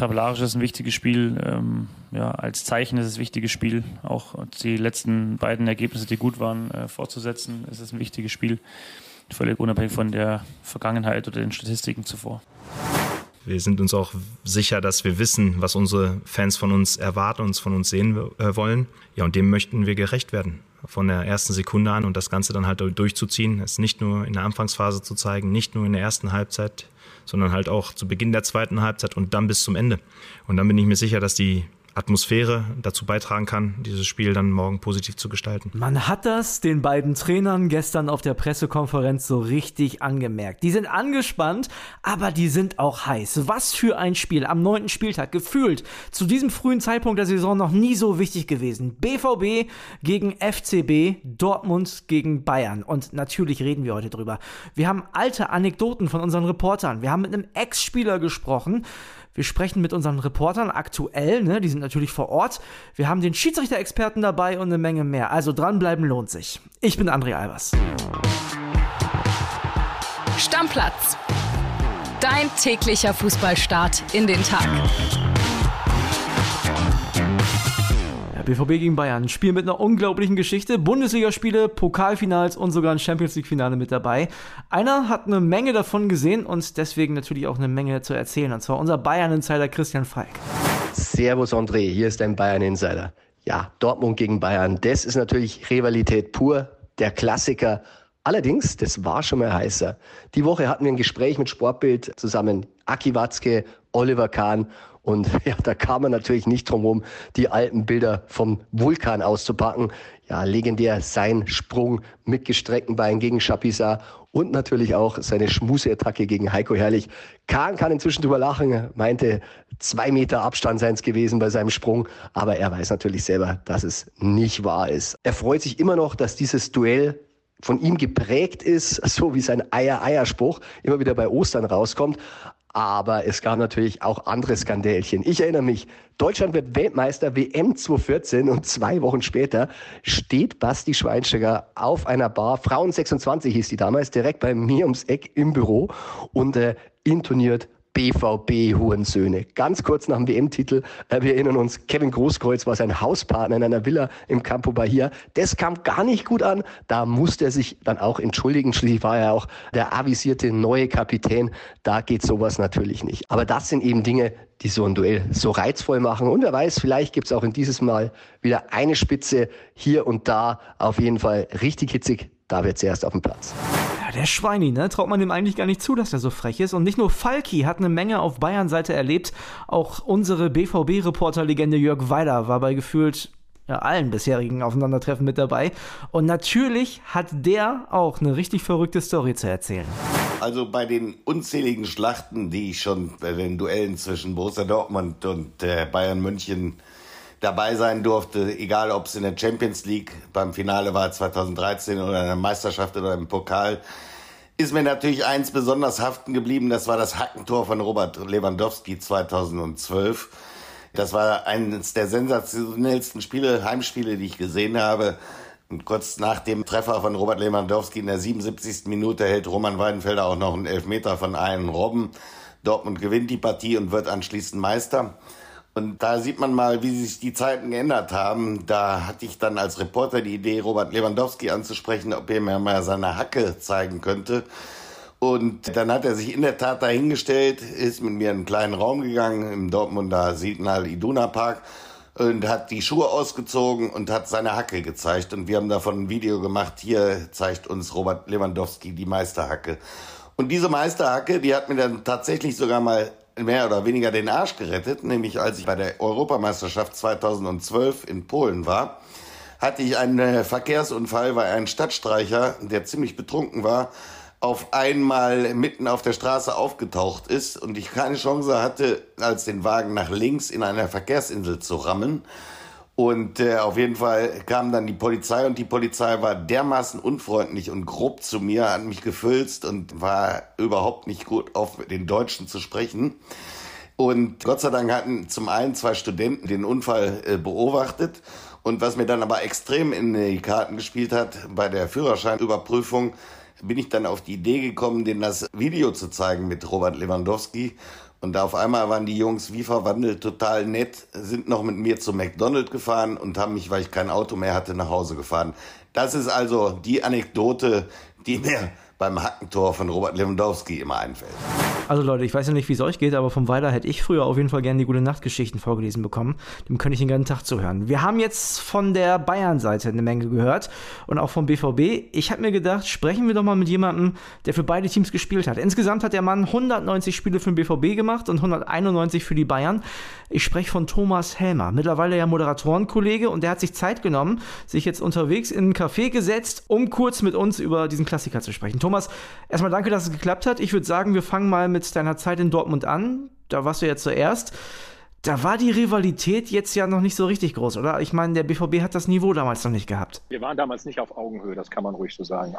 tabellarisch ist ein wichtiges Spiel. Ähm, ja, als Zeichen ist es ein wichtiges Spiel. Auch die letzten beiden Ergebnisse, die gut waren, äh, fortzusetzen, ist es ein wichtiges Spiel. Völlig unabhängig von der Vergangenheit oder den Statistiken zuvor. Wir sind uns auch sicher, dass wir wissen, was unsere Fans von uns erwarten, uns von uns sehen äh, wollen. Ja, und dem möchten wir gerecht werden. Von der ersten Sekunde an und das Ganze dann halt durchzuziehen, es nicht nur in der Anfangsphase zu zeigen, nicht nur in der ersten Halbzeit, sondern halt auch zu Beginn der zweiten Halbzeit und dann bis zum Ende. Und dann bin ich mir sicher, dass die Atmosphäre dazu beitragen kann, dieses Spiel dann morgen positiv zu gestalten. Man hat das den beiden Trainern gestern auf der Pressekonferenz so richtig angemerkt. Die sind angespannt, aber die sind auch heiß. Was für ein Spiel am neunten Spieltag. Gefühlt zu diesem frühen Zeitpunkt der Saison noch nie so wichtig gewesen. BVB gegen FCB, Dortmund gegen Bayern. Und natürlich reden wir heute drüber. Wir haben alte Anekdoten von unseren Reportern. Wir haben mit einem Ex-Spieler gesprochen. Wir sprechen mit unseren Reportern aktuell, ne? die sind natürlich vor Ort. Wir haben den Schiedsrichter-Experten dabei und eine Menge mehr. Also dranbleiben lohnt sich. Ich bin André Albers. Stammplatz. Dein täglicher Fußballstart in den Tag. BVB gegen Bayern. Ein Spiel mit einer unglaublichen Geschichte. Bundesligaspiele, Pokalfinals und sogar ein Champions League-Finale mit dabei. Einer hat eine Menge davon gesehen und deswegen natürlich auch eine Menge zu erzählen. Und zwar unser Bayern-Insider Christian Falk. Servus André, hier ist dein Bayern-Insider. Ja, Dortmund gegen Bayern, das ist natürlich Rivalität pur, der Klassiker. Allerdings, das war schon mal heißer. Die Woche hatten wir ein Gespräch mit Sportbild zusammen. Aki Watzke, Oliver Kahn und ja, da kam man natürlich nicht drum herum, die alten Bilder vom Vulkan auszupacken. Ja, legendär sein Sprung mit gestreckten Beinen gegen Chapuisat und natürlich auch seine Schmuseattacke gegen Heiko Herrlich. Kahn kann inzwischen drüber lachen, meinte, zwei Meter Abstand seien es gewesen bei seinem Sprung, aber er weiß natürlich selber, dass es nicht wahr ist. Er freut sich immer noch, dass dieses Duell von ihm geprägt ist, so wie sein Eier-Eier-Spruch immer wieder bei Ostern rauskommt. Aber es gab natürlich auch andere Skandälchen. Ich erinnere mich, Deutschland wird Weltmeister WM 2014 und zwei Wochen später steht Basti Schweinsteiger auf einer Bar, Frauen 26 hieß die damals, direkt bei mir ums Eck im Büro und äh, intoniert BVB-Hurensöhne. Ganz kurz nach dem WM-Titel, äh, wir erinnern uns, Kevin Großkreuz war sein Hauspartner in einer Villa im Campo Bahia. Das kam gar nicht gut an. Da musste er sich dann auch entschuldigen. Schließlich war er auch der avisierte neue Kapitän. Da geht sowas natürlich nicht. Aber das sind eben Dinge, die so ein Duell so reizvoll machen. Und wer weiß, vielleicht gibt's auch in dieses Mal wieder eine Spitze hier und da. Auf jeden Fall richtig hitzig. Da wird's erst auf dem Platz der Schweini, ne? Traut man dem eigentlich gar nicht zu, dass er so frech ist. Und nicht nur Falki hat eine Menge auf Bayern-Seite erlebt. Auch unsere BVB-Reporter-Legende Jörg Weiler war bei gefühlt ja, allen bisherigen Aufeinandertreffen mit dabei. Und natürlich hat der auch eine richtig verrückte Story zu erzählen. Also bei den unzähligen Schlachten, die ich schon bei den Duellen zwischen Borussia Dortmund und äh, Bayern München dabei sein durfte, egal ob es in der Champions League beim Finale war 2013 oder in der Meisterschaft oder im Pokal, ist mir natürlich eins besonders haften geblieben. Das war das Hackentor von Robert Lewandowski 2012. Das war eines der sensationellsten Spiele, Heimspiele, die ich gesehen habe. Und kurz nach dem Treffer von Robert Lewandowski in der 77. Minute hält Roman Weidenfelder auch noch einen Elfmeter von einem Robben. Dortmund gewinnt die Partie und wird anschließend Meister. Und da sieht man mal, wie sich die Zeiten geändert haben. Da hatte ich dann als Reporter die Idee, Robert Lewandowski anzusprechen, ob er mir mal seine Hacke zeigen könnte. Und dann hat er sich in der Tat dahingestellt, ist mit mir in einen kleinen Raum gegangen im Dortmunder Signal Iduna Park und hat die Schuhe ausgezogen und hat seine Hacke gezeigt. Und wir haben davon ein Video gemacht. Hier zeigt uns Robert Lewandowski die Meisterhacke. Und diese Meisterhacke, die hat mir dann tatsächlich sogar mal mehr oder weniger den Arsch gerettet, nämlich als ich bei der Europameisterschaft 2012 in Polen war, hatte ich einen Verkehrsunfall, weil ein Stadtstreicher, der ziemlich betrunken war, auf einmal mitten auf der Straße aufgetaucht ist und ich keine Chance hatte, als den Wagen nach links in einer Verkehrsinsel zu rammen. Und äh, auf jeden Fall kam dann die Polizei und die Polizei war dermaßen unfreundlich und grob zu mir, hat mich gefülzt und war überhaupt nicht gut auf den Deutschen zu sprechen. Und Gott sei Dank hatten zum einen zwei Studenten den Unfall äh, beobachtet. Und was mir dann aber extrem in die Karten gespielt hat, bei der Führerscheinüberprüfung bin ich dann auf die Idee gekommen, denen das Video zu zeigen mit Robert Lewandowski. Und auf einmal waren die Jungs wie verwandelt, total nett, sind noch mit mir zu McDonald's gefahren und haben mich, weil ich kein Auto mehr hatte, nach Hause gefahren. Das ist also die Anekdote, die mir beim Hackentor von Robert Lewandowski immer einfällt. Also Leute, ich weiß ja nicht, wie es euch geht, aber vom Weiler hätte ich früher auf jeden Fall gerne die gute Nachtgeschichten vorgelesen bekommen. Dem könnte ich den ganzen Tag zuhören. Wir haben jetzt von der Bayern-Seite eine Menge gehört und auch vom BVB. Ich habe mir gedacht, sprechen wir doch mal mit jemandem, der für beide Teams gespielt hat. Insgesamt hat der Mann 190 Spiele für den BVB gemacht und 191 für die Bayern. Ich spreche von Thomas Helmer, mittlerweile ja Moderatorenkollege und der hat sich Zeit genommen, sich jetzt unterwegs in ein Café gesetzt, um kurz mit uns über diesen Klassiker zu sprechen. Thomas, erstmal danke, dass es geklappt hat. Ich würde sagen, wir fangen mal mit deiner Zeit in Dortmund an. Da warst du ja zuerst. Da war die Rivalität jetzt ja noch nicht so richtig groß, oder? Ich meine, der BVB hat das Niveau damals noch nicht gehabt. Wir waren damals nicht auf Augenhöhe, das kann man ruhig so sagen.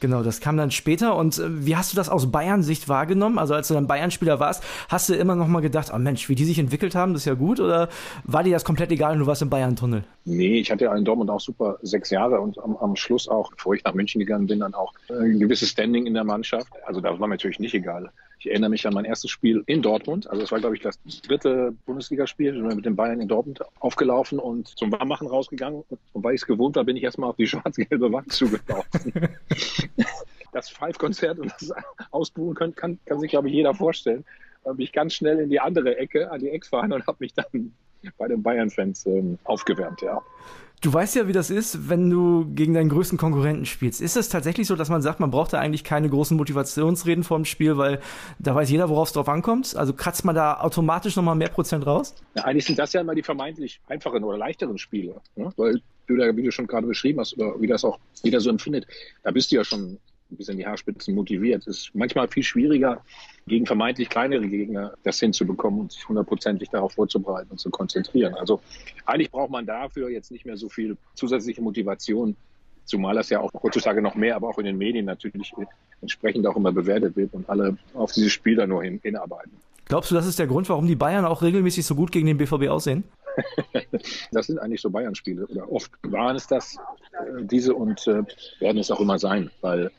Genau, das kam dann später. Und äh, wie hast du das aus Bayern-Sicht wahrgenommen? Also als du dann Bayern-Spieler warst, hast du immer noch mal gedacht, oh Mensch, wie die sich entwickelt haben, das ist ja gut? Oder war dir das komplett egal und du warst im Bayern-Tunnel? Nee, ich hatte ja in Dortmund auch super sechs Jahre und am, am Schluss auch, bevor ich nach München gegangen bin, dann auch äh, ein gewisses Standing in der Mannschaft. Also das war mir natürlich nicht egal. Ich erinnere mich an mein erstes Spiel in Dortmund. Also das war, glaube ich, das dritte Bundesligaspiel. Ich bin mit den Bayern in Dortmund aufgelaufen und zum Warmmachen rausgegangen. Und weil ich es gewohnt war, bin ich erstmal auf die schwarz-gelbe Wand zugelaufen. das Five-Konzert und das Ausbuchen kann, kann, kann sich, glaube ich, jeder vorstellen. Da bin ich ganz schnell in die andere Ecke, an die Ex-Vereine und habe mich dann bei den Bayern-Fans ähm, aufgewärmt, ja. Du weißt ja, wie das ist, wenn du gegen deinen größten Konkurrenten spielst. Ist es tatsächlich so, dass man sagt, man braucht da eigentlich keine großen Motivationsreden vor dem Spiel, weil da weiß jeder, worauf es drauf ankommt? Also kratzt man da automatisch nochmal mehr Prozent raus? Ja, eigentlich sind das ja immer die vermeintlich einfachen oder leichteren Spiele. Ne? Weil du da, wie du schon gerade beschrieben hast, oder wie das auch jeder so empfindet, da bist du ja schon bis in die Haarspitzen motiviert. Es ist manchmal viel schwieriger, gegen vermeintlich kleinere Gegner das hinzubekommen und sich hundertprozentig darauf vorzubereiten und zu konzentrieren. Also eigentlich braucht man dafür jetzt nicht mehr so viel zusätzliche Motivation, zumal das ja auch heutzutage noch mehr, aber auch in den Medien natürlich entsprechend auch immer bewertet wird und alle auf dieses Spiel dann nur hin, hinarbeiten. Glaubst du, das ist der Grund, warum die Bayern auch regelmäßig so gut gegen den BVB aussehen? das sind eigentlich so Bayern-Spiele oder oft waren es das, äh, diese und äh, werden es auch immer sein, weil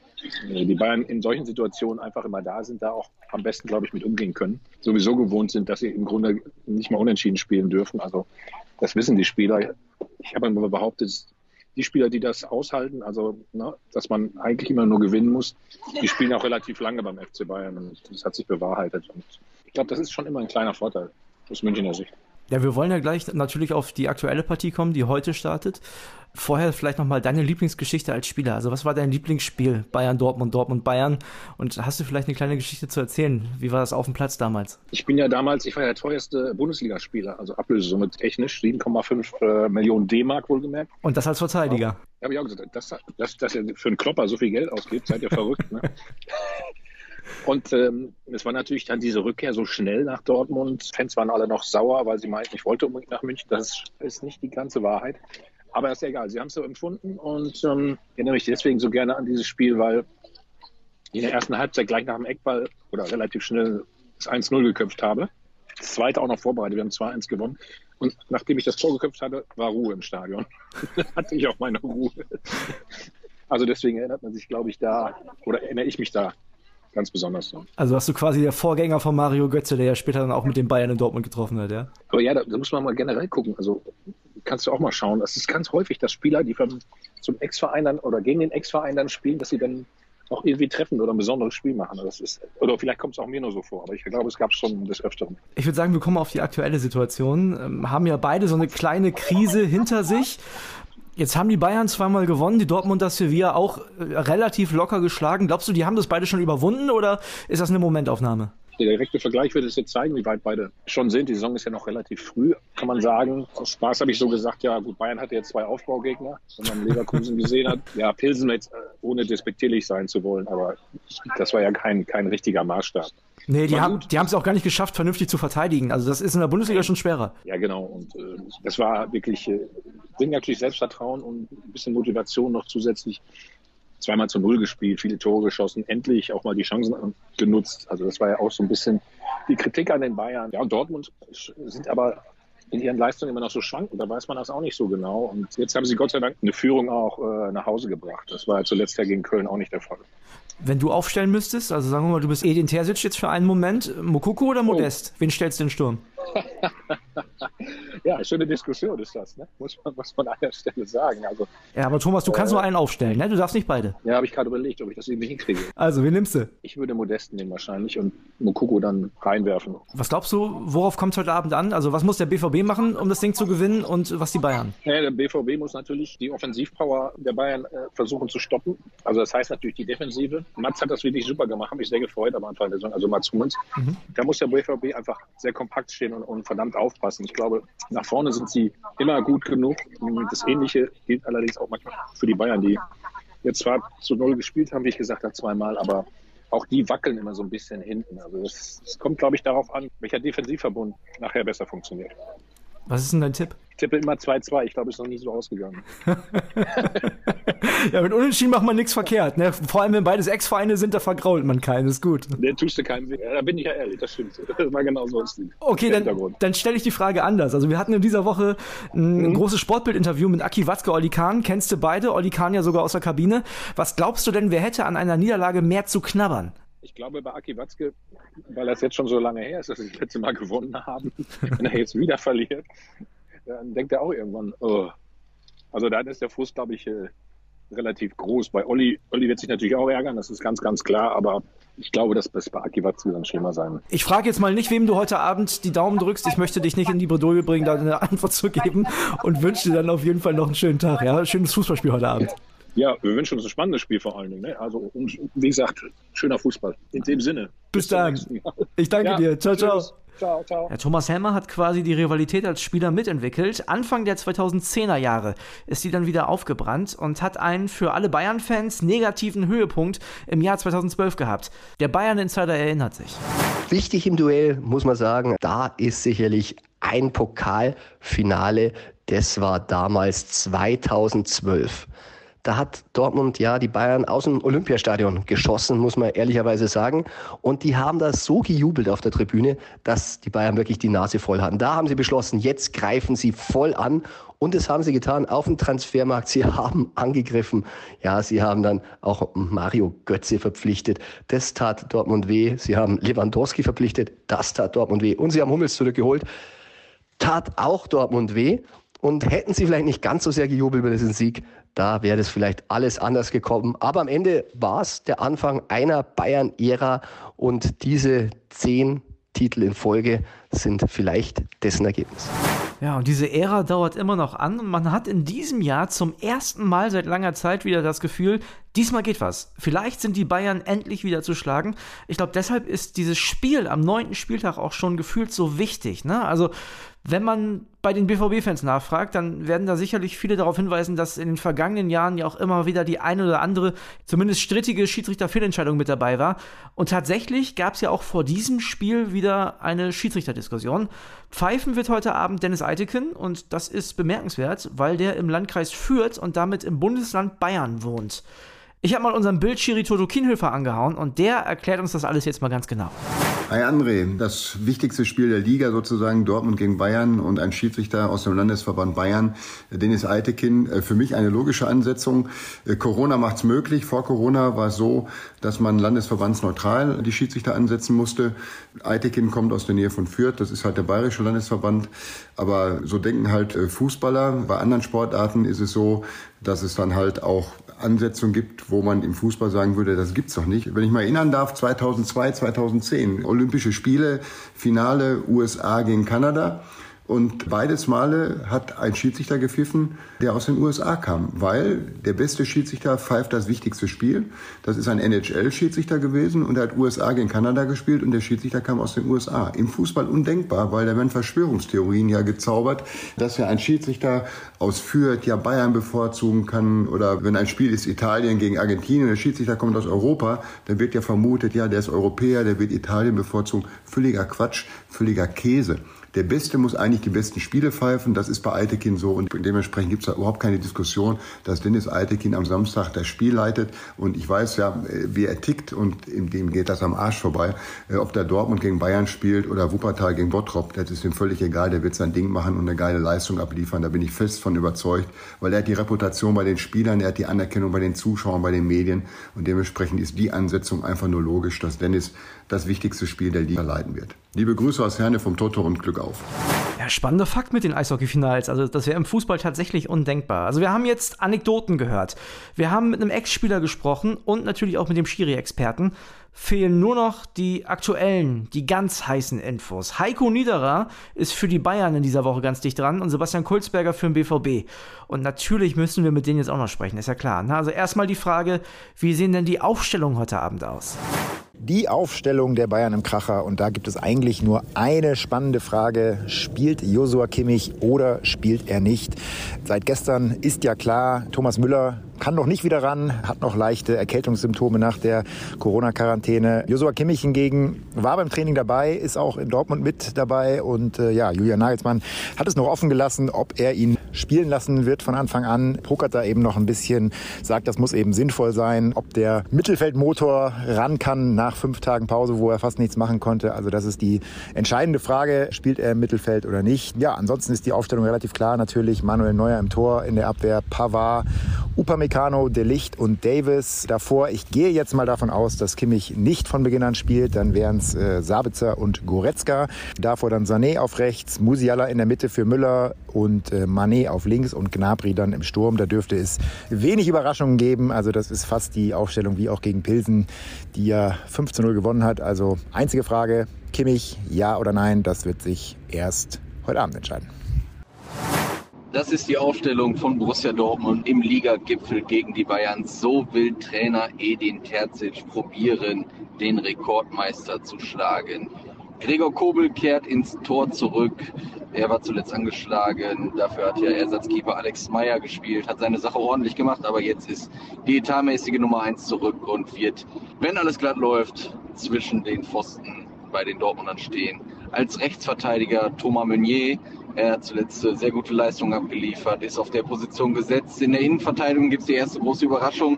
die Bayern in solchen Situationen einfach immer da sind, da auch am besten, glaube ich, mit umgehen können. Sowieso gewohnt sind, dass sie im Grunde nicht mal unentschieden spielen dürfen. Also das wissen die Spieler. Ich habe immer behauptet, die Spieler, die das aushalten, also ne, dass man eigentlich immer nur gewinnen muss, die spielen auch relativ lange beim FC Bayern und das hat sich bewahrheitet. Und ich glaube, das ist schon immer ein kleiner Vorteil aus Münchner Sicht. Ja, wir wollen ja gleich natürlich auf die aktuelle Partie kommen, die heute startet. Vorher vielleicht nochmal deine Lieblingsgeschichte als Spieler. Also was war dein Lieblingsspiel? Bayern, Dortmund, Dortmund, Bayern. Und hast du vielleicht eine kleine Geschichte zu erzählen? Wie war das auf dem Platz damals? Ich bin ja damals, ich war ja der teuerste Bundesligaspieler, also Ablösesumme technisch, 7,5 äh, Millionen D-Mark wohlgemerkt. Und das als Verteidiger? Ja, habe ich auch gesagt, dass, dass, dass er für einen Klopper so viel Geld ausgibt, seid ihr verrückt, ne? Und ähm, es war natürlich dann diese Rückkehr so schnell nach Dortmund. Fans waren alle noch sauer, weil sie meinten, ich wollte unbedingt nach München. Das ist nicht die ganze Wahrheit. Aber ist ja egal, sie haben es so empfunden und ähm, ich erinnere mich deswegen so gerne an dieses Spiel, weil in der ersten Halbzeit gleich nach dem Eckball oder relativ schnell das 1-0 geköpft habe. Das zweite auch noch vorbereitet, wir haben 2-1 gewonnen. Und nachdem ich das Tor geköpft hatte, war Ruhe im Stadion. hatte ich auch meine Ruhe. Also deswegen erinnert man sich, glaube ich, da, oder erinnere ich mich da ganz besonders so. Also hast du quasi der Vorgänger von Mario Götze, der ja später dann auch mit den Bayern in Dortmund getroffen hat, ja? Aber ja, da, da muss man mal generell gucken. Also kannst du auch mal schauen. Es ist ganz häufig, dass Spieler, die vom, zum Ex-Verein dann oder gegen den Ex-Verein dann spielen, dass sie dann auch irgendwie treffen oder ein besonderes Spiel machen. Das ist, oder vielleicht kommt es auch mir nur so vor, aber ich glaube, es gab es schon des Öfteren. Ich würde sagen, wir kommen auf die aktuelle Situation. Ähm, haben ja beide so eine kleine Krise hinter sich. Jetzt haben die Bayern zweimal gewonnen, die Dortmunder Sevilla auch äh, relativ locker geschlagen. Glaubst du, die haben das beide schon überwunden oder ist das eine Momentaufnahme? Der direkte Vergleich wird es jetzt zeigen, wie weit beide schon sind. Die Saison ist ja noch relativ früh, kann man sagen. Aus Spaß habe ich so gesagt, ja gut, Bayern hatte jetzt zwei Aufbaugegner, wenn man Leverkusen gesehen hat. Ja, Pilsen jetzt, äh, ohne despektierlich sein zu wollen, aber das war ja kein, kein richtiger Maßstab. Nee, die haben die haben es auch gar nicht geschafft, vernünftig zu verteidigen. Also das ist in der Bundesliga schon schwerer. Ja, genau. Und äh, das war wirklich, äh, bringt natürlich Selbstvertrauen und ein bisschen Motivation noch zusätzlich. Zweimal zu Null gespielt, viele Tore geschossen, endlich auch mal die Chancen genutzt. Also das war ja auch so ein bisschen die Kritik an den Bayern. Ja, und Dortmund sind aber in ihren Leistungen immer noch so schwanken. Da weiß man das auch nicht so genau. Und jetzt haben sie Gott sei Dank eine Führung auch äh, nach Hause gebracht. Das war zuletzt ja gegen Köln auch nicht der Fall. Wenn du aufstellen müsstest, also sagen wir mal, du bist Edin Terzic jetzt für einen Moment, Mokoko oder Modest? Oh. Wen stellst du in den Sturm? ja, schöne Diskussion ist das, ne? muss, man, muss man an der Stelle sagen. Also, ja, aber Thomas, du kannst äh, nur einen aufstellen, ne? du darfst nicht beide. Ja, habe ich gerade überlegt, ob ich das irgendwie hinkriege. Also, wen nimmst du? Ich würde Modest nehmen wahrscheinlich und Mokoko dann reinwerfen. Was glaubst du, worauf kommt es heute Abend an? Also, was muss der BVB machen, um das Ding zu gewinnen und was die Bayern? Ja, der BVB muss natürlich die Offensivpower der Bayern äh, versuchen zu stoppen. Also, das heißt natürlich die Defensive. Mats hat das wirklich super gemacht, habe mich sehr gefreut am Anfang der Saison, also Mats Hummels. Mhm. Da muss der BVB einfach sehr kompakt stehen und, und verdammt aufpassen. Ich glaube, nach vorne sind sie immer gut genug. Das Ähnliche gilt allerdings auch manchmal für die Bayern, die jetzt zwar zu Null gespielt haben, wie ich gesagt habe, zweimal, aber auch die wackeln immer so ein bisschen hinten. Also es kommt, glaube ich, darauf an, welcher Defensivverbund nachher besser funktioniert. Was ist denn dein Tipp? Ich tippe immer 2-2. Ich glaube, es ist noch nie so ausgegangen. ja, mit Unentschieden macht man nichts verkehrt. Ne? Vor allem, wenn beides Ex-Vereine sind, da vergrault man keinen. Ist gut. Der tust du keinen. Ja, da bin ich ja ehrlich, das stimmt. Das war genau so Okay, dann, dann stelle ich die Frage anders. Also wir hatten in dieser Woche ein mhm. großes Sportbild-Interview mit Aki Watzke, Olli Kahn. Kennst du beide? Olli Kahn ja sogar aus der Kabine. Was glaubst du denn, wer hätte an einer Niederlage mehr zu knabbern? Ich glaube, bei Aki Watzke, weil das jetzt schon so lange her ist, dass sie das letzte Mal gewonnen haben, wenn er jetzt wieder verliert, dann denkt er auch irgendwann, oh. Also da ist der Frust, glaube ich, äh, relativ groß. Bei Olli, Olli wird sich natürlich auch ärgern, das ist ganz, ganz klar, aber ich glaube, das bei Aki Watzke ein Schema sein. Ich frage jetzt mal nicht, wem du heute Abend die Daumen drückst. Ich möchte dich nicht in die Bredouille bringen, da eine Antwort zu geben und wünsche dir dann auf jeden Fall noch einen schönen Tag. Ja, schönes Fußballspiel heute Abend. Ja, wir wünschen uns ein spannendes Spiel vor allen Dingen. Ne? Also, wie gesagt, schöner Fußball. In dem Sinne. Bis, Bis dann. Ich danke ja, dir. Ciao, ciao. Ciao, ciao. Ja, Thomas Helmer hat quasi die Rivalität als Spieler mitentwickelt. Anfang der 2010er Jahre ist sie dann wieder aufgebrannt und hat einen für alle Bayern-Fans negativen Höhepunkt im Jahr 2012 gehabt. Der Bayern-Insider erinnert sich. Wichtig im Duell, muss man sagen, da ist sicherlich ein Pokalfinale. Das war damals 2012. Da hat Dortmund ja die Bayern aus dem Olympiastadion geschossen, muss man ehrlicherweise sagen. Und die haben da so gejubelt auf der Tribüne, dass die Bayern wirklich die Nase voll hatten. Da haben sie beschlossen, jetzt greifen sie voll an. Und das haben sie getan auf dem Transfermarkt. Sie haben angegriffen. Ja, sie haben dann auch Mario Götze verpflichtet. Das tat Dortmund weh. Sie haben Lewandowski verpflichtet. Das tat Dortmund weh. Und sie haben Hummels zurückgeholt. Tat auch Dortmund weh. Und hätten sie vielleicht nicht ganz so sehr gejubelt über diesen Sieg, da wäre es vielleicht alles anders gekommen. Aber am Ende war es der Anfang einer Bayern-Ära und diese zehn Titel in Folge sind vielleicht dessen Ergebnis. Ja, und diese Ära dauert immer noch an und man hat in diesem Jahr zum ersten Mal seit langer Zeit wieder das Gefühl, diesmal geht was. Vielleicht sind die Bayern endlich wieder zu schlagen. Ich glaube, deshalb ist dieses Spiel am neunten Spieltag auch schon gefühlt so wichtig. Ne? Also wenn man bei den BVB-Fans nachfragt, dann werden da sicherlich viele darauf hinweisen, dass in den vergangenen Jahren ja auch immer wieder die eine oder andere, zumindest strittige Schiedsrichterfehlentscheidung mit dabei war. Und tatsächlich gab es ja auch vor diesem Spiel wieder eine Schiedsrichterdiskussion. Pfeifen wird heute Abend Dennis Eiteken und das ist bemerkenswert, weil der im Landkreis Fürth und damit im Bundesland Bayern wohnt. Ich habe mal unseren Bildschiri Toto Kienhöfer angehauen und der erklärt uns das alles jetzt mal ganz genau. Hi André, das wichtigste Spiel der Liga sozusagen, Dortmund gegen Bayern und ein Schiedsrichter aus dem Landesverband Bayern, Dennis Eitekin. Äh, für mich eine logische Ansetzung. Äh, Corona macht's möglich. Vor Corona war es so, dass man landesverbandsneutral die Schiedsrichter ansetzen musste. Eitekin kommt aus der Nähe von Fürth, das ist halt der bayerische Landesverband. Aber so denken halt äh, Fußballer. Bei anderen Sportarten ist es so, dass es dann halt auch Ansetzung gibt, wo man im Fußball sagen würde, das gibt's doch nicht. Wenn ich mal erinnern darf, 2002, 2010, Olympische Spiele, Finale USA gegen Kanada. Und beides Male hat ein Schiedsrichter gepfiffen, der aus den USA kam, weil der beste Schiedsrichter pfeift das wichtigste Spiel. Das ist ein NHL-Schiedsrichter gewesen und er hat USA gegen Kanada gespielt und der Schiedsrichter kam aus den USA. Im Fußball undenkbar, weil da werden Verschwörungstheorien ja gezaubert, dass ja ein Schiedsrichter aus Fürth ja Bayern bevorzugen kann oder wenn ein Spiel ist Italien gegen Argentinien und der Schiedsrichter kommt aus Europa, dann wird ja vermutet, ja, der ist Europäer, der wird Italien bevorzugen. Völliger Quatsch, völliger Käse. Der Beste muss eigentlich die besten Spiele pfeifen. Das ist bei Eitekin so und dementsprechend gibt es da überhaupt keine Diskussion, dass Dennis Eitekin am Samstag das Spiel leitet. Und ich weiß ja, wie er tickt und dem geht das am Arsch vorbei. Äh, ob der Dortmund gegen Bayern spielt oder Wuppertal gegen Bottrop, das ist ihm völlig egal. Der wird sein Ding machen und eine geile Leistung abliefern. Da bin ich fest von überzeugt, weil er hat die Reputation bei den Spielern, er hat die Anerkennung bei den Zuschauern, bei den Medien und dementsprechend ist die Ansetzung einfach nur logisch, dass Dennis das wichtigste Spiel der Liga leiten wird. Liebe Grüße aus Herne vom Toto und Glück auf. Ja, spannender Fakt mit den Eishockey-Finals. Also, das wäre im Fußball tatsächlich undenkbar. Also, wir haben jetzt Anekdoten gehört. Wir haben mit einem Ex-Spieler gesprochen und natürlich auch mit dem Schiri-Experten. Fehlen nur noch die aktuellen, die ganz heißen Infos. Heiko Niederer ist für die Bayern in dieser Woche ganz dicht dran und Sebastian Kulzberger für den BVB. Und natürlich müssen wir mit denen jetzt auch noch sprechen, ist ja klar. Also, erstmal die Frage, wie sehen denn die Aufstellungen heute Abend aus? Die Aufstellung der Bayern im Kracher und da gibt es eigentlich nur eine spannende Frage. Spielt Josua Kimmich oder spielt er nicht? Seit gestern ist ja klar, Thomas Müller kann noch nicht wieder ran, hat noch leichte Erkältungssymptome nach der Corona-Quarantäne. Josua Kimmich hingegen war beim Training dabei, ist auch in Dortmund mit dabei und äh, ja, Julian Nagelsmann hat es noch offen gelassen, ob er ihn spielen lassen wird von Anfang an. Pokert da eben noch ein bisschen, sagt, das muss eben sinnvoll sein, ob der Mittelfeldmotor ran kann nach fünf Tagen Pause, wo er fast nichts machen konnte. Also das ist die entscheidende Frage, spielt er im Mittelfeld oder nicht. Ja, ansonsten ist die Aufstellung relativ klar natürlich. Manuel Neuer im Tor, in der Abwehr Pavard, Upamecano, De Licht und Davis. Davor, ich gehe jetzt mal davon aus, dass Kimmich nicht von Beginn an spielt. Dann wären es äh, Sabitzer und Goretzka. Davor dann Sané auf rechts, Musiala in der Mitte für Müller und äh, Mané auf links und Gnabry dann im Sturm. Da dürfte es wenig Überraschungen geben. Also das ist fast die Aufstellung wie auch gegen Pilsen, die ja 5 zu 0 gewonnen hat. Also einzige Frage, Kimmich, ja oder nein, das wird sich erst heute Abend entscheiden. Das ist die Aufstellung von Borussia Dortmund im Ligagipfel gegen die Bayern. So will Trainer Edin Terzic probieren, den Rekordmeister zu schlagen. Gregor Kobel kehrt ins Tor zurück. Er war zuletzt angeschlagen. Dafür hat ja Ersatzkeeper Alex Meyer gespielt, hat seine Sache ordentlich gemacht, aber jetzt ist die etatmäßige Nummer 1 zurück und wird, wenn alles glatt läuft, zwischen den Pfosten bei den Dortmundern stehen. Als Rechtsverteidiger Thomas Meunier er hat zuletzt sehr gute Leistungen abgeliefert, ist auf der Position gesetzt. In der Innenverteidigung gibt es die erste große Überraschung.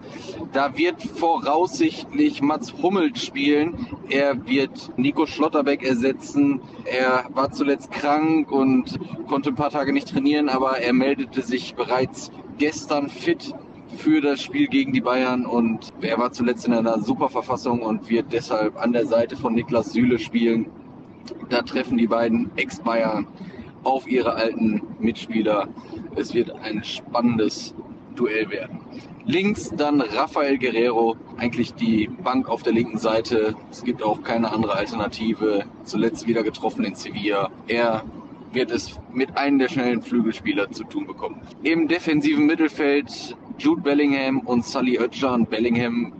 Da wird voraussichtlich Mats Hummelt spielen. Er wird Nico Schlotterbeck ersetzen. Er war zuletzt krank und konnte ein paar Tage nicht trainieren, aber er meldete sich bereits gestern fit für das Spiel gegen die Bayern und er war zuletzt in einer super Verfassung und wird deshalb an der Seite von Niklas Süle spielen. Da treffen die beiden Ex-Bayern auf ihre alten Mitspieler. Es wird ein spannendes Duell werden. Links dann Rafael Guerrero, eigentlich die Bank auf der linken Seite. Es gibt auch keine andere Alternative. Zuletzt wieder getroffen in Sevilla. Er wird es mit einem der schnellen Flügelspieler zu tun bekommen. Im defensiven Mittelfeld Jude Bellingham und Sully Oetschan. Bellingham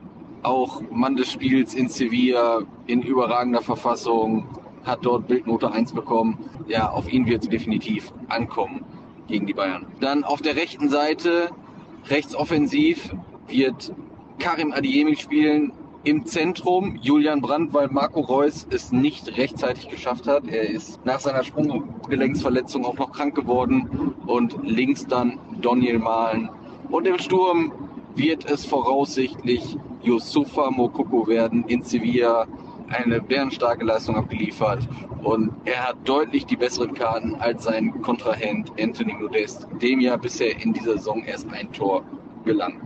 auch Mann des Spiels in Sevilla in überragender Verfassung hat dort Bildnote 1 bekommen. Ja, auf ihn wird es definitiv ankommen gegen die Bayern. Dann auf der rechten Seite, rechts offensiv, wird Karim Adiemi spielen. Im Zentrum Julian Brandt, weil Marco Reus es nicht rechtzeitig geschafft hat. Er ist nach seiner Sprunggelenksverletzung auch noch krank geworden. Und links dann Daniel Mahlen. Und im Sturm wird es voraussichtlich Yusufa Mokoko werden in Sevilla eine bärenstarke Leistung abgeliefert und er hat deutlich die besseren Karten als sein Kontrahent Anthony Modest, dem ja bisher in dieser Saison erst ein Tor gelang.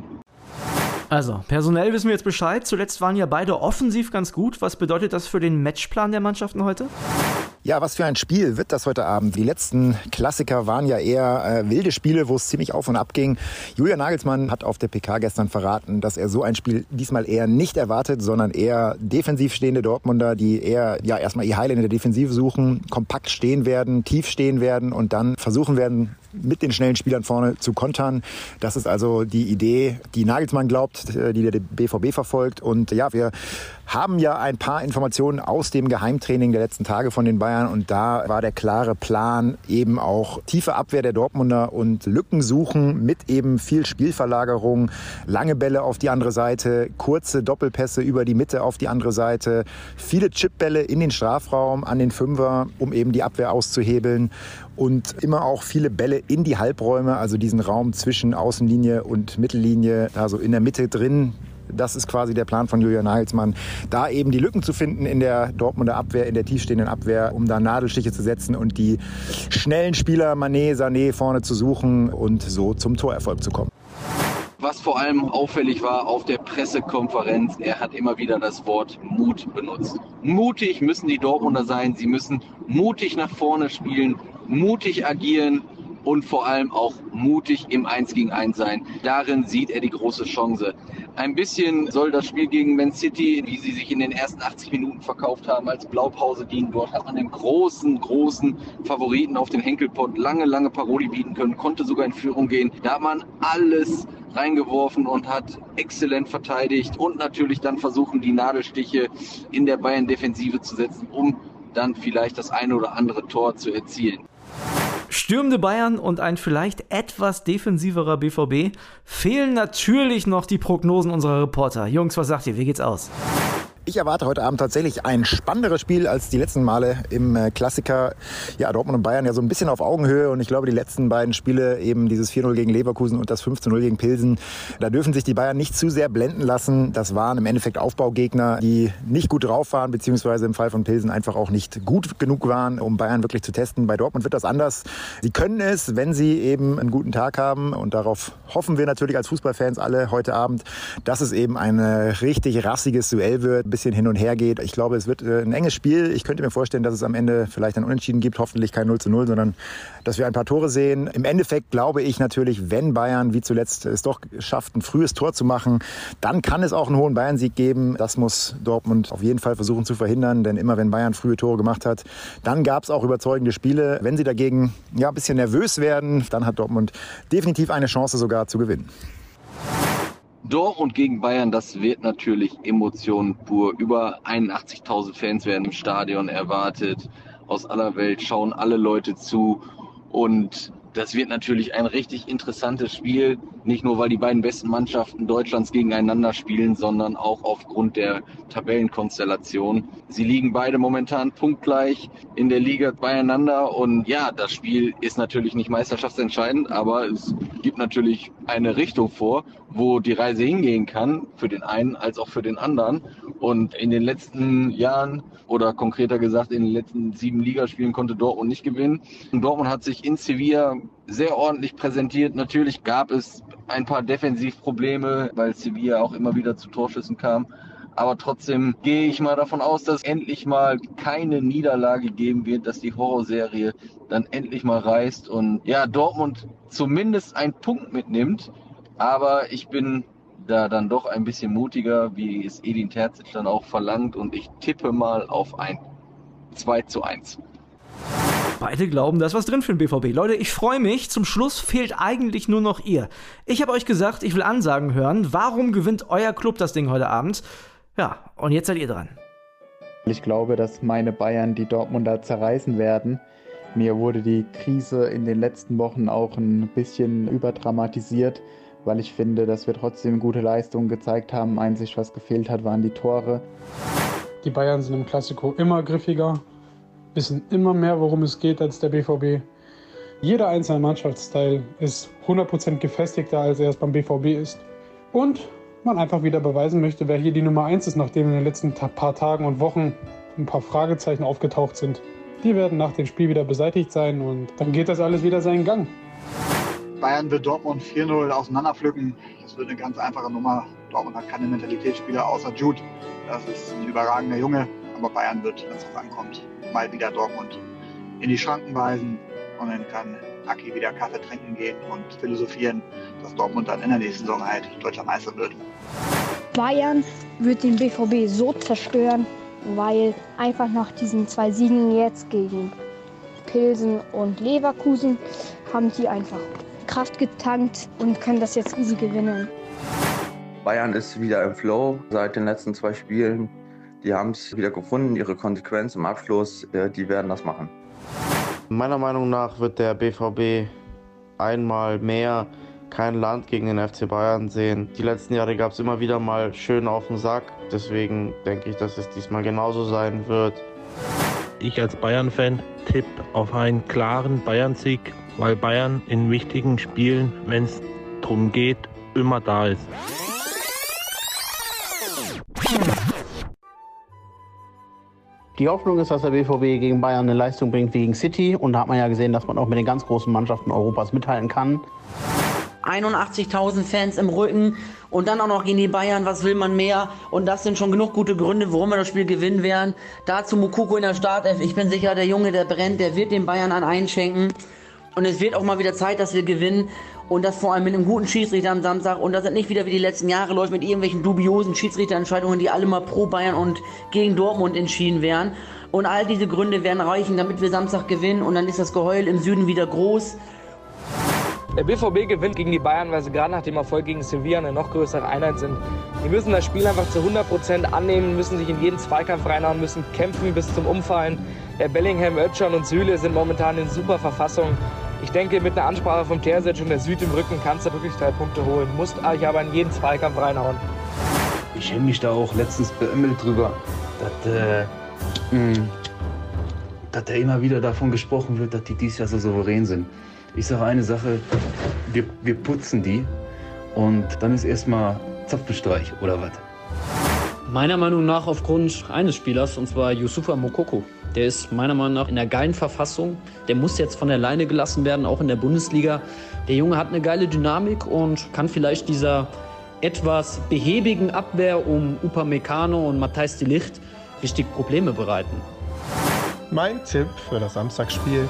Also, personell wissen wir jetzt Bescheid. Zuletzt waren ja beide offensiv ganz gut. Was bedeutet das für den Matchplan der Mannschaften heute? Ja, was für ein Spiel wird das heute Abend? Die letzten Klassiker waren ja eher äh, wilde Spiele, wo es ziemlich auf und ab ging. Julian Nagelsmann hat auf der PK gestern verraten, dass er so ein Spiel diesmal eher nicht erwartet, sondern eher defensiv stehende Dortmunder, die eher ja erstmal ihr Heil in der Defensive suchen, kompakt stehen werden, tief stehen werden und dann versuchen werden, mit den schnellen Spielern vorne zu kontern. Das ist also die Idee, die Nagelsmann glaubt, äh, die der BVB verfolgt. Und ja, wir haben ja ein paar Informationen aus dem Geheimtraining der letzten Tage von den Bayern und da war der klare Plan eben auch tiefe Abwehr der Dortmunder und Lücken suchen mit eben viel Spielverlagerung, lange Bälle auf die andere Seite, kurze Doppelpässe über die Mitte auf die andere Seite, viele Chipbälle in den Strafraum an den Fünfer, um eben die Abwehr auszuhebeln und immer auch viele Bälle in die Halbräume, also diesen Raum zwischen Außenlinie und Mittellinie, also in der Mitte drin, das ist quasi der Plan von Julian Nagelsmann, da eben die Lücken zu finden in der Dortmunder Abwehr, in der tiefstehenden Abwehr, um da Nadelstiche zu setzen und die schnellen Spieler Manet, Sané vorne zu suchen und so zum Torerfolg zu kommen. Was vor allem auffällig war auf der Pressekonferenz, er hat immer wieder das Wort Mut benutzt. Mutig müssen die Dortmunder sein, sie müssen mutig nach vorne spielen, mutig agieren und vor allem auch mutig im 1 gegen 1 sein. Darin sieht er die große Chance. Ein bisschen soll das Spiel gegen Man City, wie sie sich in den ersten 80 Minuten verkauft haben, als Blaupause dienen. Dort hat man den großen, großen Favoriten auf den Henkelpott lange, lange Paroli bieten können, konnte sogar in Führung gehen. Da hat man alles reingeworfen und hat exzellent verteidigt und natürlich dann versuchen, die Nadelstiche in der Bayern-Defensive zu setzen, um dann vielleicht das eine oder andere Tor zu erzielen. Stürmende Bayern und ein vielleicht etwas defensiverer BVB fehlen natürlich noch die Prognosen unserer Reporter. Jungs, was sagt ihr? Wie geht's aus? Ich erwarte heute Abend tatsächlich ein spannenderes Spiel als die letzten Male im äh, Klassiker. Ja, Dortmund und Bayern ja so ein bisschen auf Augenhöhe und ich glaube, die letzten beiden Spiele, eben dieses 4-0 gegen Leverkusen und das 15-0 gegen Pilsen, da dürfen sich die Bayern nicht zu sehr blenden lassen. Das waren im Endeffekt Aufbaugegner, die nicht gut drauf waren, beziehungsweise im Fall von Pilsen einfach auch nicht gut genug waren, um Bayern wirklich zu testen. Bei Dortmund wird das anders. Sie können es, wenn sie eben einen guten Tag haben und darauf hoffen wir natürlich als Fußballfans alle heute Abend, dass es eben ein richtig rassiges Duell wird bisschen hin und her geht. Ich glaube, es wird äh, ein enges Spiel. Ich könnte mir vorstellen, dass es am Ende vielleicht ein Unentschieden gibt. Hoffentlich kein 0 zu 0, sondern dass wir ein paar Tore sehen. Im Endeffekt glaube ich natürlich, wenn Bayern wie zuletzt es doch schafft, ein frühes Tor zu machen, dann kann es auch einen hohen Bayern-Sieg geben. Das muss Dortmund auf jeden Fall versuchen zu verhindern, denn immer wenn Bayern frühe Tore gemacht hat, dann gab es auch überzeugende Spiele. Wenn sie dagegen ja, ein bisschen nervös werden, dann hat Dortmund definitiv eine Chance sogar zu gewinnen. Dortmund gegen Bayern, das wird natürlich Emotionen pur. Über 81.000 Fans werden im Stadion erwartet. Aus aller Welt schauen alle Leute zu. Und das wird natürlich ein richtig interessantes Spiel. Nicht nur, weil die beiden besten Mannschaften Deutschlands gegeneinander spielen, sondern auch aufgrund der Tabellenkonstellation. Sie liegen beide momentan punktgleich in der Liga beieinander. Und ja, das Spiel ist natürlich nicht meisterschaftsentscheidend, aber es gibt natürlich eine Richtung vor, wo die Reise hingehen kann, für den einen als auch für den anderen. Und in den letzten Jahren oder konkreter gesagt in den letzten sieben Ligaspielen konnte Dortmund nicht gewinnen. Und Dortmund hat sich in Sevilla sehr ordentlich präsentiert. Natürlich gab es ein paar Defensivprobleme, weil Sevilla auch immer wieder zu Torschüssen kam. Aber trotzdem gehe ich mal davon aus, dass endlich mal keine Niederlage geben wird, dass die Horrorserie dann endlich mal reißt und ja, Dortmund zumindest einen Punkt mitnimmt. Aber ich bin da dann doch ein bisschen mutiger, wie es Edin Terzic dann auch verlangt und ich tippe mal auf ein 2 zu 1. Beide glauben, da ist was drin für den BVB. Leute, ich freue mich. Zum Schluss fehlt eigentlich nur noch ihr. Ich habe euch gesagt, ich will Ansagen hören. Warum gewinnt euer Club das Ding heute Abend? Ja, und jetzt seid ihr dran. Ich glaube, dass meine Bayern die Dortmunder zerreißen werden. Mir wurde die Krise in den letzten Wochen auch ein bisschen überdramatisiert, weil ich finde, dass wir trotzdem gute Leistungen gezeigt haben. Einzig, was gefehlt hat, waren die Tore. Die Bayern sind im Klassiko immer griffiger, wissen immer mehr, worum es geht als der BVB. Jeder einzelne Mannschaftsteil ist 100% gefestigter, als er es beim BVB ist. Und man einfach wieder beweisen möchte, wer hier die Nummer 1 ist, nachdem in den letzten paar Tagen und Wochen ein paar Fragezeichen aufgetaucht sind. Die werden nach dem Spiel wieder beseitigt sein und dann geht das alles wieder seinen Gang. Bayern wird Dortmund 4-0 auseinanderpflücken. Das wird eine ganz einfache Nummer. Dortmund hat keine Mentalitätsspieler außer Jude. Das ist ein überragender Junge. Aber Bayern wird, wenn es drauf ankommt, mal wieder Dortmund in die Schranken weisen. Und dann kann Aki wieder Kaffee trinken gehen und philosophieren, dass Dortmund dann in der nächsten Saison halt deutscher Meister wird. Bayern wird den BVB so zerstören, weil einfach nach diesen zwei Siegen jetzt gegen Pilsen und Leverkusen haben die einfach Kraft getankt und können das jetzt easy gewinnen. Bayern ist wieder im Flow seit den letzten zwei Spielen. Die haben es wieder gefunden, ihre Konsequenz im Abschluss. Die werden das machen. Meiner Meinung nach wird der BVB einmal mehr kein Land gegen den FC Bayern sehen. Die letzten Jahre gab es immer wieder mal schön auf den Sack. Deswegen denke ich, dass es diesmal genauso sein wird. Ich als Bayern-Fan tippe auf einen klaren Bayern-Sieg, weil Bayern in wichtigen Spielen, wenn es darum geht, immer da ist. Die Hoffnung ist, dass der BVB gegen Bayern eine Leistung bringt wie gegen City. Und da hat man ja gesehen, dass man auch mit den ganz großen Mannschaften Europas mithalten kann. 81.000 Fans im Rücken und dann auch noch gegen die Bayern, was will man mehr? Und das sind schon genug gute Gründe, warum wir das Spiel gewinnen werden. Dazu Mukoko in der Startelf. Ich bin sicher, der Junge, der brennt, der wird den Bayern an einschenken. Und es wird auch mal wieder Zeit, dass wir gewinnen. Und das vor allem mit einem guten Schiedsrichter am Samstag. Und das sind nicht wieder wie die letzten Jahre läuft mit irgendwelchen dubiosen Schiedsrichterentscheidungen, die alle mal pro Bayern und gegen Dortmund entschieden werden. Und all diese Gründe werden reichen, damit wir Samstag gewinnen. Und dann ist das Geheul im Süden wieder groß. Der BVB gewinnt gegen die Bayern, weil sie gerade nach dem Erfolg gegen Sevilla eine noch größere Einheit sind. Die müssen das Spiel einfach zu 100% annehmen, müssen sich in jeden Zweikampf reinhauen, müssen kämpfen bis zum Umfallen. Der Bellingham, Özcan und Süle sind momentan in super Verfassung. Ich denke, mit einer Ansprache vom Terzic und der Süd im Rücken kannst du wirklich drei Punkte holen. Musst euch aber in jeden Zweikampf reinhauen. Ich habe mich da auch letztens beömmelt drüber, dass, äh, mh, dass da immer wieder davon gesprochen wird, dass die dieses Jahr so souverän sind. Ich sage eine Sache, wir, wir putzen die und dann ist erstmal Zapfenstreich oder was? Meiner Meinung nach aufgrund eines Spielers, und zwar Yusufa Mokoko. Der ist meiner Meinung nach in einer geilen Verfassung. Der muss jetzt von der Leine gelassen werden, auch in der Bundesliga. Der Junge hat eine geile Dynamik und kann vielleicht dieser etwas behäbigen Abwehr um Upamecano und Matthijs de Licht richtig Probleme bereiten. Mein Tipp für das Samstagsspiel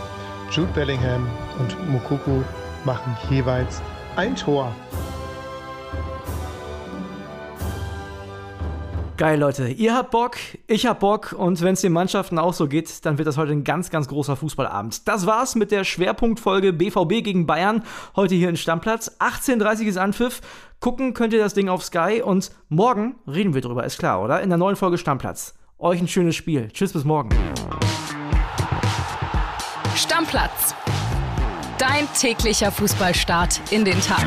Jude Bellingham und Mukuku machen jeweils ein Tor. Geil, Leute. Ihr habt Bock, ich hab Bock und wenn es den Mannschaften auch so geht, dann wird das heute ein ganz, ganz großer Fußballabend. Das war's mit der Schwerpunktfolge BVB gegen Bayern heute hier in Stammplatz. 18.30 ist Anpfiff. Gucken könnt ihr das Ding auf Sky und morgen reden wir drüber, ist klar, oder? In der neuen Folge Stammplatz. Euch ein schönes Spiel. Tschüss, bis morgen. Stammplatz. Dein täglicher Fußballstart in den Tag.